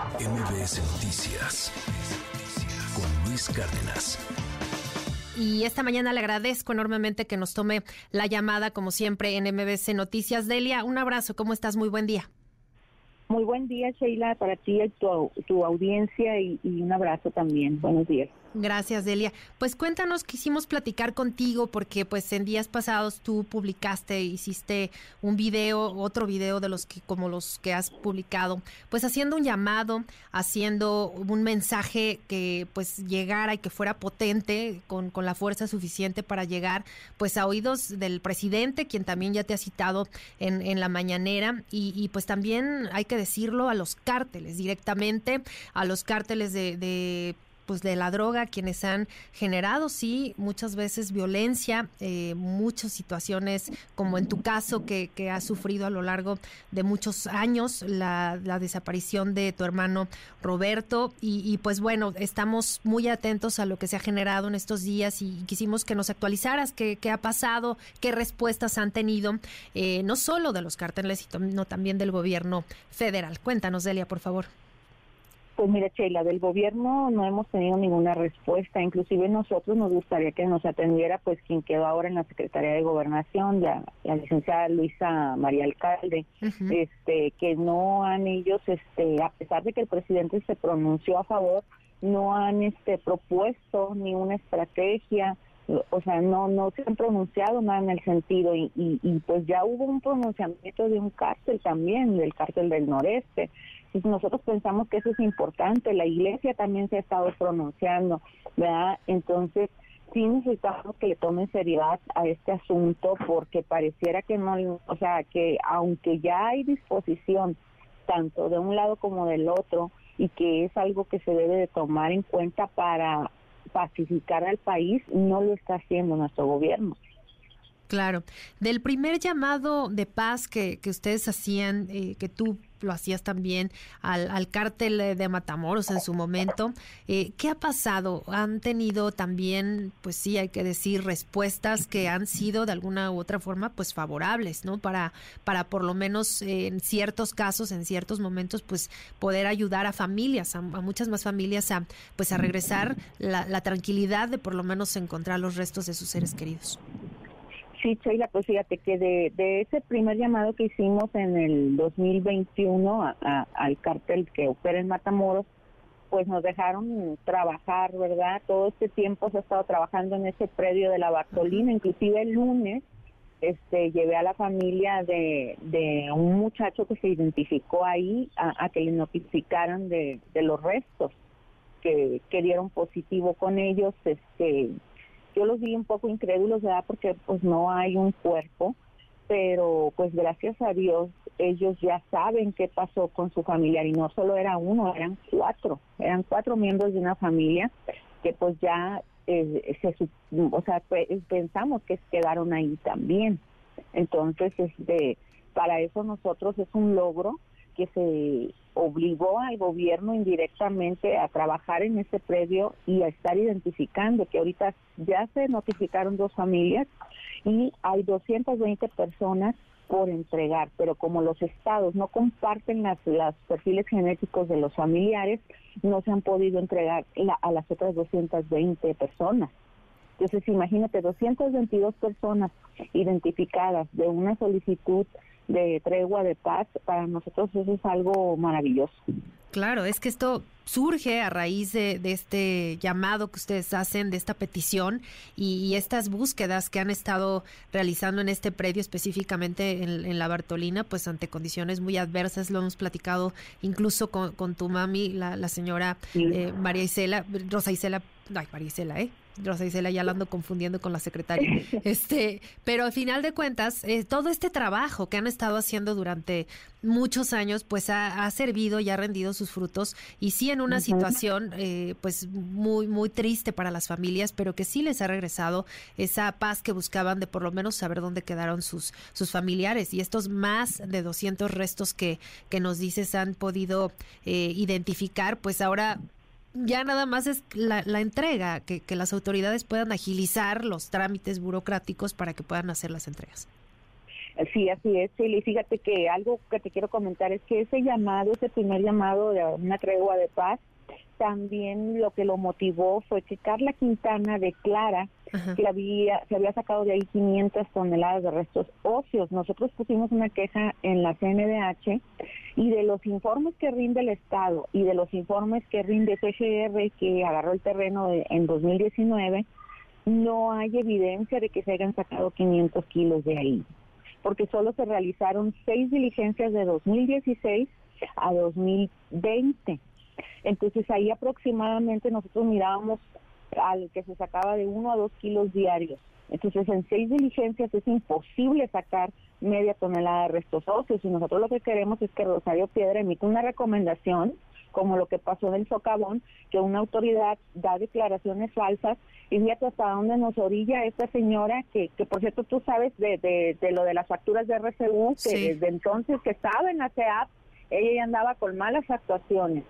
MBS Noticias con Luis Cárdenas. Y esta mañana le agradezco enormemente que nos tome la llamada, como siempre, en MBC Noticias. Delia, un abrazo, ¿cómo estás? Muy buen día. Muy buen día, Sheila, para ti y tu, tu audiencia y, y un abrazo también. Buenos días. Gracias, Delia. Pues cuéntanos, quisimos platicar contigo porque pues en días pasados tú publicaste, hiciste un video, otro video de los que como los que has publicado, pues haciendo un llamado, haciendo un mensaje que pues llegara y que fuera potente con, con la fuerza suficiente para llegar pues a oídos del presidente, quien también ya te ha citado en, en la mañanera y, y, pues también hay que decirlo a los cárteles directamente, a los cárteles de, de pues de la droga, quienes han generado, sí, muchas veces violencia, eh, muchas situaciones, como en tu caso, que, que has sufrido a lo largo de muchos años, la, la desaparición de tu hermano Roberto. Y, pues bueno, estamos muy atentos a lo que se ha generado en estos días y quisimos que nos actualizaras qué, ha pasado, qué respuestas han tenido, eh, no solo de los cárteles, sino también del gobierno federal. Cuéntanos, Delia, por favor. Pues mira, Sheila, del gobierno no hemos tenido ninguna respuesta. Inclusive nosotros nos gustaría que nos atendiera, pues quien quedó ahora en la Secretaría de Gobernación, la, la licenciada Luisa María Alcalde, uh -huh. este, que no han ellos, este, a pesar de que el presidente se pronunció a favor, no han este propuesto ni una estrategia, o sea, no no se han pronunciado nada en el sentido y, y, y pues ya hubo un pronunciamiento de un cártel también, del cártel del noreste. Nosotros pensamos que eso es importante, la iglesia también se ha estado pronunciando, ¿verdad? Entonces, sí necesitamos que le tomen seriedad a este asunto porque pareciera que no, o sea, que aunque ya hay disposición tanto de un lado como del otro y que es algo que se debe de tomar en cuenta para pacificar al país, no lo está haciendo nuestro gobierno. Claro. Del primer llamado de paz que, que ustedes hacían, eh, que tú lo hacías también al, al cártel de Matamoros en su momento. Eh, ¿Qué ha pasado? ¿Han tenido también, pues sí, hay que decir, respuestas que han sido de alguna u otra forma, pues favorables, ¿no? Para, para por lo menos eh, en ciertos casos, en ciertos momentos, pues poder ayudar a familias, a, a muchas más familias a, pues a regresar la, la tranquilidad de por lo menos encontrar los restos de sus seres queridos. Sí, Sheila, pues fíjate que de, de, ese primer llamado que hicimos en el 2021 a, a, al cartel que opera en Matamoros, pues nos dejaron trabajar, ¿verdad? Todo este tiempo se ha estado trabajando en ese predio de la Bartolina, inclusive el lunes este llevé a la familia de, de un muchacho que se identificó ahí a, a que le notificaran de, de los restos que, que dieron positivo con ellos, este yo los vi un poco incrédulos, ¿verdad? Porque pues no hay un cuerpo, pero pues gracias a Dios ellos ya saben qué pasó con su familiar y no solo era uno, eran cuatro, eran cuatro miembros de una familia que pues ya eh, se, o sea, pensamos que quedaron ahí también. Entonces, este, para eso nosotros es un logro que se obligó al gobierno indirectamente a trabajar en ese predio y a estar identificando que ahorita ya se notificaron dos familias y hay 220 personas por entregar, pero como los estados no comparten las, las perfiles genéticos de los familiares, no se han podido entregar la, a las otras 220 personas. Entonces, imagínate, 222 personas identificadas de una solicitud de tregua, de paz, para nosotros eso es algo maravilloso. Claro, es que esto surge a raíz de, de, este llamado que ustedes hacen, de esta petición y, y, estas búsquedas que han estado realizando en este predio, específicamente en, en, la Bartolina, pues ante condiciones muy adversas. Lo hemos platicado incluso con, con tu mami, la, la señora sí. eh, María Isela, Rosa Isela, ay, María Isela, ¿eh? Rosa Isela ya la ando confundiendo con la secretaria. Este, pero al final de cuentas, eh, todo este trabajo que han estado haciendo durante muchos años, pues ha, ha, servido y ha rendido sus frutos. Y sí en una uh -huh. situación, eh, pues muy, muy triste para las familias, pero que sí les ha regresado esa paz que buscaban de por lo menos saber dónde quedaron sus, sus familiares. Y estos más de 200 restos que, que nos dices han podido eh, identificar, pues ahora ya nada más es la, la entrega, que, que, las autoridades puedan agilizar los trámites burocráticos para que puedan hacer las entregas. Sí, así es, Y Fíjate que algo que te quiero comentar es que ese llamado, ese primer llamado de una tregua de paz, también lo que lo motivó fue que Carla Quintana declara que había, se había sacado de ahí 500 toneladas de restos óseos. Nosotros pusimos una queja en la CNDH y de los informes que rinde el Estado y de los informes que rinde CGR, que agarró el terreno en 2019, no hay evidencia de que se hayan sacado 500 kilos de ahí, porque solo se realizaron seis diligencias de 2016 a 2020 entonces ahí aproximadamente nosotros mirábamos al que se sacaba de uno a dos kilos diarios. Entonces en seis diligencias es imposible sacar media tonelada de restos óseos y nosotros lo que queremos es que Rosario Piedra emita una recomendación como lo que pasó en el socavón, que una autoridad da declaraciones falsas y fíjate hasta dónde nos orilla esta señora, que, que por cierto tú sabes de, de, lo de las facturas de RCU, que desde entonces que estaba en la CEAP, ella ya andaba con malas actuaciones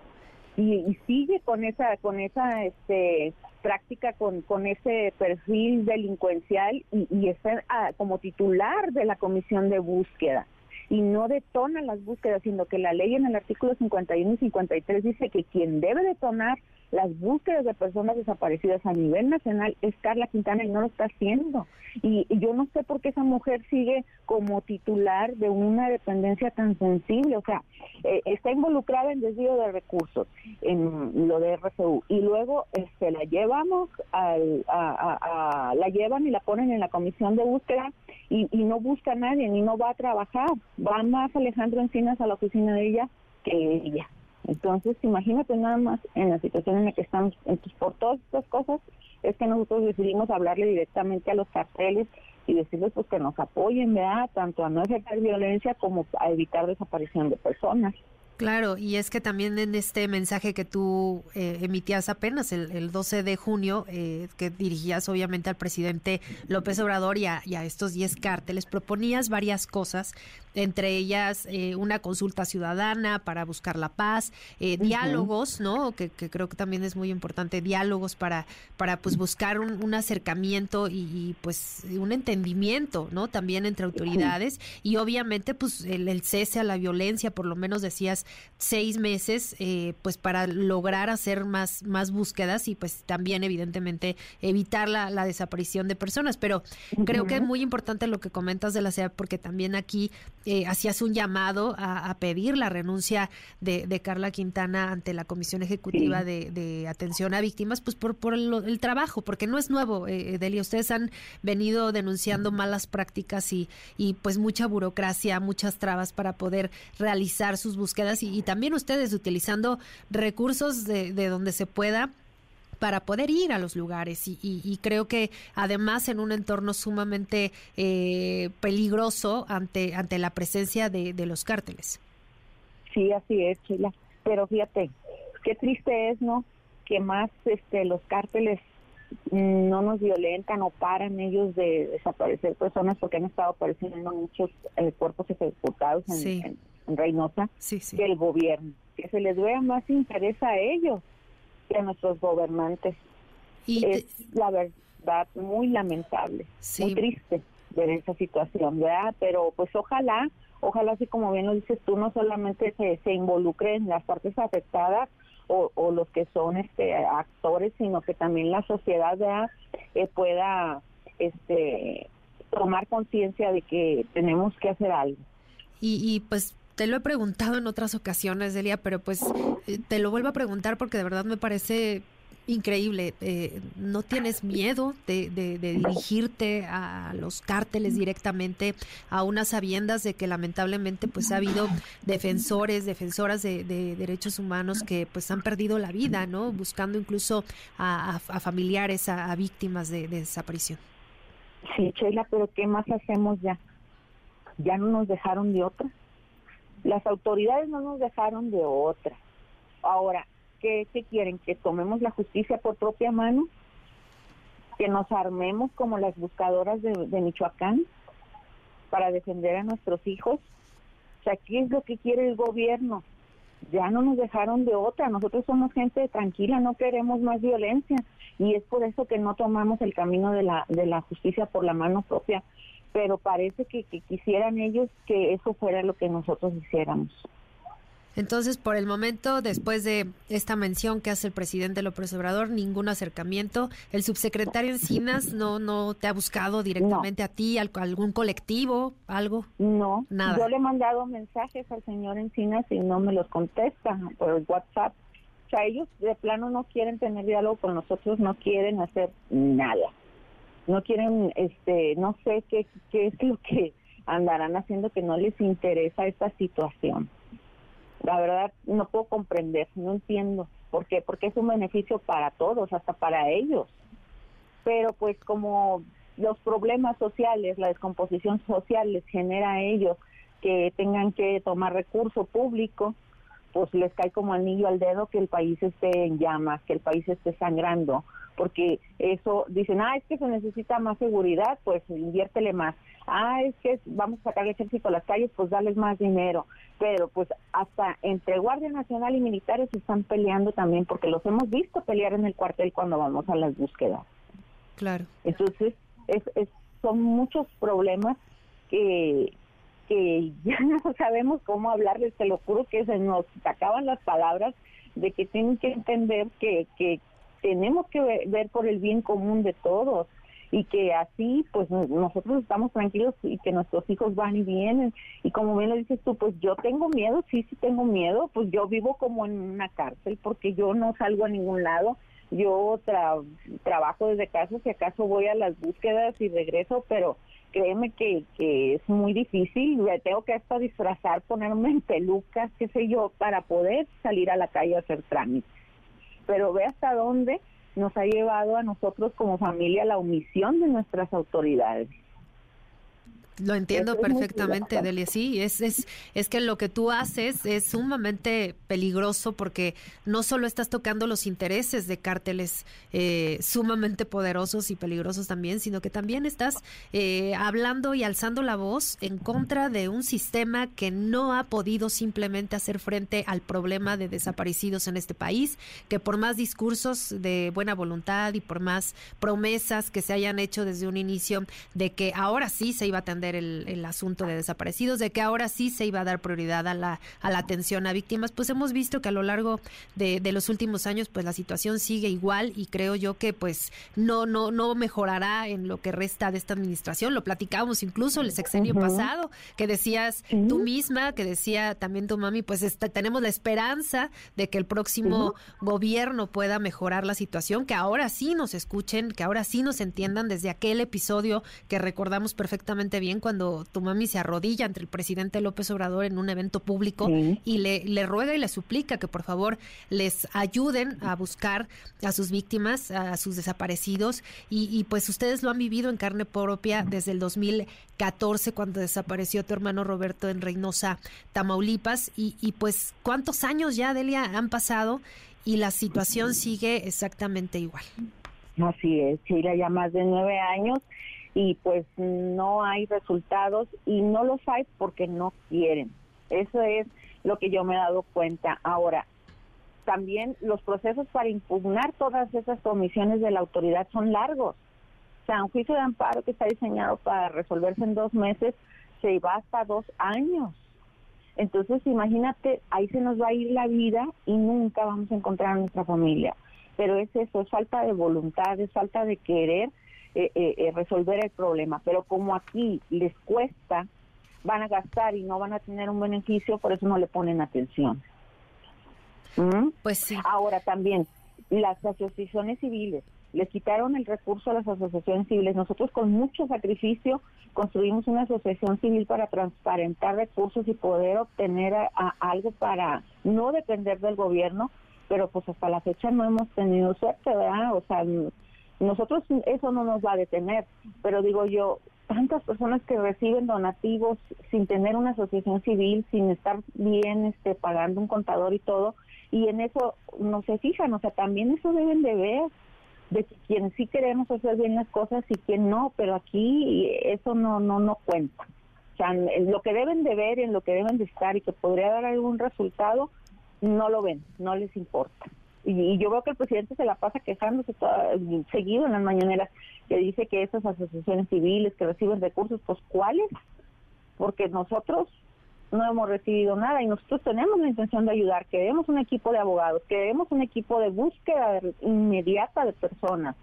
y, sigue con esa con esa este práctica con, con ese perfil delincuencial y, y está ah, como titular de la comisión de búsqueda y no detona las búsquedas, sino que la ley en el artículo 51 y 53 dice que quien debe detonar las búsquedas de personas desaparecidas a nivel nacional es Carla Quintana y no lo está haciendo. Y, yo no sé por qué esa mujer sigue como titular de una dependencia tan sensible, o sea, eh, está involucrada en desvío de recursos, en lo de RCU, y luego este, la llevamos, al, a, la llevan y la ponen en la comisión de búsqueda y, y no busca a nadie, ni no va a trabajar, va más Alejandro Encinas a la oficina de ella que ella. Entonces, imagínate nada más en la situación en la que estamos. Entonces, por todas estas cosas es que nosotros decidimos hablarle directamente a los carteles y decirles pues que nos apoyen, ¿verdad? Tanto a no ejercer violencia como a evitar desaparición de personas. Claro, y es que también en este mensaje que tú eh, emitías apenas el, 12 de junio, eh, que dirigías obviamente al presidente López Obrador y a, estos 10 cárteles, proponías varias cosas, entre ellas eh, una consulta ciudadana para buscar la paz, diálogos, ¿no? Que, creo que también es muy importante, diálogos para, para pues buscar un, acercamiento y, pues un entendimiento, ¿no? También entre autoridades y obviamente pues el cese a la violencia, por lo menos decías seis meses eh, pues para lograr hacer más, más búsquedas y pues también evidentemente evitar la, desaparición de personas. Pero creo que es muy importante lo que comentas de la CEA porque también aquí eh, hacías un llamado a, pedir la renuncia de, Carla Quintana ante la Comisión Ejecutiva de, Atención a Víctimas pues por, por el, trabajo, porque no es nuevo, eh, Delia. Ustedes han venido denunciando malas prácticas y, y pues mucha burocracia, muchas trabas para poder realizar sus búsquedas y, también ustedes utilizando recursos de, donde se pueda para poder ir a los lugares y, creo que además en un entorno sumamente eh, peligroso ante ante la presencia de, los cárteles. Sí, así es, Chila. Pero fíjate, qué triste es, ¿no? Que más este los cárteles no nos violentan o paran ellos de desaparecer personas porque han estado apareciendo muchos eh, cuerpos ejecutados en, Reynosa que el gobierno, que se les vea más interés a ellos a nuestros gobernantes. Y es la verdad muy lamentable, muy triste ver esa situación, ¿verdad? Pero pues ojalá, ojalá así como bien lo dices tú, no solamente se, se involucren las partes afectadas o, o, los que son este actores, sino que también la sociedad eh, pueda este tomar conciencia de que tenemos que hacer algo. Y, y pues te lo he preguntado en otras ocasiones, Delia, pero pues eh, te lo vuelvo a preguntar porque de verdad me parece increíble. Eh, ¿No tienes miedo de, dirigirte a los cárteles directamente, a unas sabiendas de que lamentablemente pues ha habido defensores, defensoras de, derechos humanos que pues han perdido la vida, ¿no? Buscando incluso a, familiares, a, víctimas de, de desaparición. Sí, Sheila, pero ¿qué más hacemos ya? ¿Ya no nos dejaron de otra? Las autoridades no nos dejaron de otra. Ahora, ¿qué, quieren? ¿Que tomemos la justicia por propia mano? ¿Que nos armemos como las buscadoras de, Michoacán para defender a nuestros hijos? O sea, ¿qué es lo que quiere el gobierno? Ya no nos dejaron de otra. Nosotros somos gente tranquila, no queremos más violencia y es por eso que no tomamos el camino de la de la justicia por la mano propia pero parece que, que quisieran ellos que eso fuera lo que nosotros hiciéramos. Entonces, por el momento, después de esta mención que hace el presidente López Obrador, ningún acercamiento. El subsecretario Encinas no no te ha buscado directamente a ti, a algún colectivo, algo. No, nada. Yo le he mandado mensajes al señor Encinas y no me los contesta por el WhatsApp. O sea, ellos de plano no quieren tener diálogo con nosotros, no quieren hacer nada. No quieren, este, no sé qué, qué es lo que andarán haciendo que no les interesa esta situación la verdad no puedo comprender, no entiendo. ¿Por qué? Porque es un beneficio para todos, hasta para ellos. Pero pues como los problemas sociales, la descomposición social les genera a ellos que tengan que tomar recurso público, pues les cae como anillo al dedo que el país esté en llamas, que el país esté sangrando, porque eso dicen, ah, es que se necesita más seguridad, pues inviértele más. Ah, es que vamos a sacar el ejército a las calles, pues darles más dinero. Pero pues hasta entre Guardia Nacional y militares están peleando también, porque los hemos visto pelear en el cuartel cuando vamos a las búsquedas. Claro. Entonces, es, es, son muchos problemas que, que ya no sabemos cómo hablarles, te lo juro que se nos acaban las palabras de que tienen que entender que, que tenemos que ver por el bien común de todos y que así pues nosotros estamos tranquilos y que nuestros hijos van y vienen. Y como bien lo dices tú pues yo tengo miedo sí sí tengo miedo pues yo vivo como en una cárcel porque yo no salgo a ningún lado yo trabajo desde casa si acaso voy a las búsquedas y regreso pero créeme que, que es muy difícil me tengo que hasta disfrazar ponerme en pelucas qué sé yo para poder salir a la calle a hacer trámites pero ve hasta dónde nos ha llevado a nosotros como familia la omisión de nuestras autoridades. Lo entiendo perfectamente, Delia. Sí, es, es, es que lo que tú haces es sumamente peligroso porque no solo estás tocando los intereses de cárteles eh, sumamente poderosos y peligrosos también, sino que también estás eh, hablando y alzando la voz en contra de un sistema que no ha podido simplemente hacer frente al problema de desaparecidos en este país, que por más discursos de buena voluntad y por más promesas que se hayan hecho desde un inicio de que ahora sí se iba a atender el, asunto de desaparecidos, de que ahora sí se iba a dar prioridad a la, a la atención a víctimas, pues hemos visto que a lo largo de, de, los últimos años, pues la situación sigue igual y creo yo que pues no, no, no mejorará en lo que resta de esta administración. Lo platicábamos incluso el sexenio pasado, que decías tú misma, que decía también tu mami, pues tenemos la esperanza de que el próximo gobierno pueda mejorar la situación, que ahora sí nos escuchen, que ahora sí nos entiendan desde aquel episodio que recordamos perfectamente bien cuando tu mami se arrodilla ante el presidente López Obrador en un evento público y le, le ruega y le suplica que por favor les ayuden a buscar a sus víctimas, a sus desaparecidos. Y, y pues ustedes lo han vivido en carne propia desde el 2014 cuando desapareció tu hermano Roberto en Reynosa, Tamaulipas. Y, y pues cuántos años ya, Delia, han pasado y la situación sigue exactamente igual. Así es, Chile ya más de nueve años y pues no hay resultados y no los hay porque no quieren. Eso es lo que yo me he dado cuenta. Ahora, también los procesos para impugnar todas esas comisiones de la autoridad son largos. O sea, un juicio de amparo que está diseñado para resolverse en dos meses se va hasta dos años. Entonces, imagínate, ahí se nos va a ir la vida y nunca vamos a encontrar a nuestra familia. Pero es eso, es falta de voluntad, es falta de querer eh, eh, eh, resolver el problema. Pero como aquí les cuesta, van a gastar y no van a tener un beneficio, por eso no le ponen atención. ¿Mm? Pues sí. Ahora también, las asociaciones civiles, les quitaron el recurso a las asociaciones civiles. Nosotros con mucho sacrificio construimos una asociación civil para transparentar recursos y poder obtener algo para no depender del gobierno, pero pues hasta la fecha no hemos tenido suerte, ¿verdad? O sea, nosotros eso no nos va a detener, pero digo yo, tantas personas que reciben donativos sin tener una asociación civil, sin estar bien este pagando un contador y todo, y en eso no se fijan, o sea, también eso deben de ver de quien sí queremos hacer bien las cosas y quien no, pero aquí eso no no no cuenta. O sea, lo que deben de ver, en lo que deben de estar y que podría dar algún resultado, no lo ven, no les importa. Y, yo veo que el presidente se la pasa quejándose seguido en las mañaneras, que dice que esas asociaciones civiles que reciben recursos, pues ¿cuáles? Porque nosotros no hemos recibido nada y nosotros tenemos la intención de ayudar, queremos un equipo de abogados, queremos un equipo de búsqueda inmediata de personas,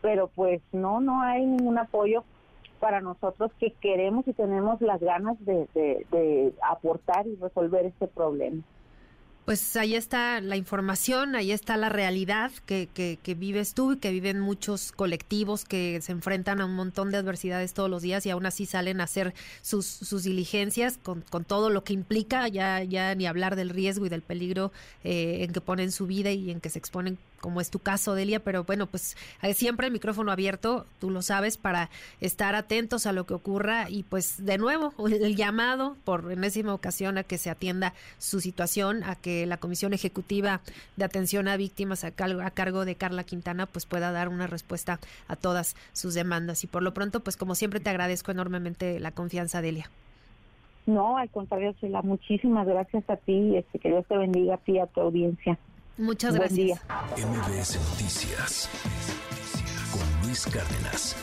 pero pues no, no hay ningún apoyo para nosotros que queremos y tenemos las ganas de aportar y resolver este problema. Pues ahí está la información, ahí está la realidad que, que, vives tú y que viven muchos colectivos que se enfrentan a un montón de adversidades todos los días y aún así salen a hacer sus, sus diligencias con, con todo lo que implica, ya, ya ni hablar del riesgo y del peligro eh, en que ponen su vida y en que se exponen como es tu caso, Delia, pero bueno, pues eh, siempre el micrófono abierto, tú lo sabes, para estar atentos a lo que ocurra y pues de nuevo el llamado por enésima ocasión a que se atienda su situación, a que la Comisión Ejecutiva de Atención a Víctimas a cargo, de Carla Quintana pues pueda dar una respuesta a todas sus demandas. Y por lo pronto, pues como siempre te agradezco enormemente la confianza, Delia. No, al contrario, Sheila, muchísimas gracias a ti, este, que Dios te bendiga a ti a tu audiencia. Muchas gracias. MBS Noticias con Luis Cárdenas.